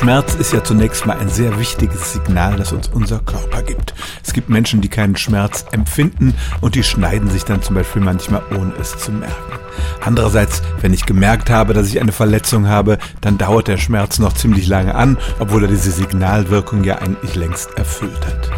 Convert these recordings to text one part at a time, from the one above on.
Schmerz ist ja zunächst mal ein sehr wichtiges Signal, das uns unser Körper gibt. Es gibt Menschen, die keinen Schmerz empfinden und die schneiden sich dann zum Beispiel manchmal, ohne es zu merken. Andererseits, wenn ich gemerkt habe, dass ich eine Verletzung habe, dann dauert der Schmerz noch ziemlich lange an, obwohl er diese Signalwirkung ja eigentlich längst erfüllt hat.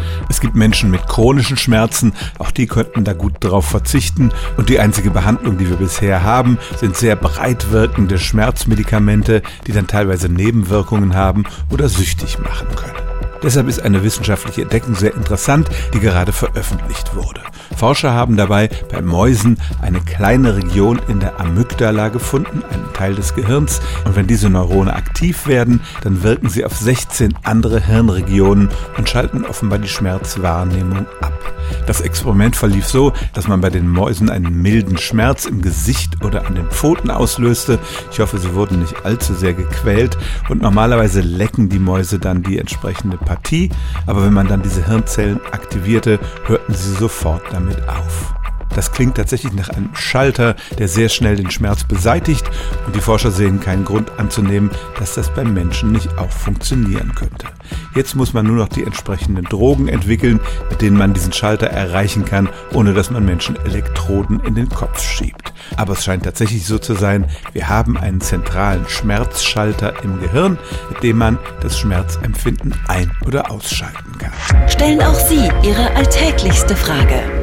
Es gibt Menschen mit chronischen Schmerzen, auch die könnten da gut darauf verzichten und die einzige Behandlung, die wir bisher haben, sind sehr breit wirkende Schmerzmedikamente, die dann teilweise Nebenwirkungen haben oder süchtig machen können. Deshalb ist eine wissenschaftliche Entdeckung sehr interessant, die gerade veröffentlicht wurde. Forscher haben dabei bei Mäusen eine kleine Region in der Amygdala gefunden, einen Teil des Gehirns. Und wenn diese Neurone aktiv werden, dann wirken sie auf 16 andere Hirnregionen und schalten offenbar die Schmerzwahrnehmung ab. Das Experiment verlief so, dass man bei den Mäusen einen milden Schmerz im Gesicht oder an den Pfoten auslöste. Ich hoffe, sie wurden nicht allzu sehr gequält und normalerweise lecken die Mäuse dann die entsprechende Partie, aber wenn man dann diese Hirnzellen aktivierte, hörten sie sofort damit auf. Das klingt tatsächlich nach einem Schalter, der sehr schnell den Schmerz beseitigt und die Forscher sehen keinen Grund anzunehmen, dass das beim Menschen nicht auch funktionieren könnte. Jetzt muss man nur noch die entsprechenden Drogen entwickeln, mit denen man diesen Schalter erreichen kann, ohne dass man Menschen Elektroden in den Kopf schiebt. Aber es scheint tatsächlich so zu sein, wir haben einen zentralen Schmerzschalter im Gehirn, mit dem man das Schmerzempfinden ein- oder ausschalten kann. Stellen auch Sie Ihre alltäglichste Frage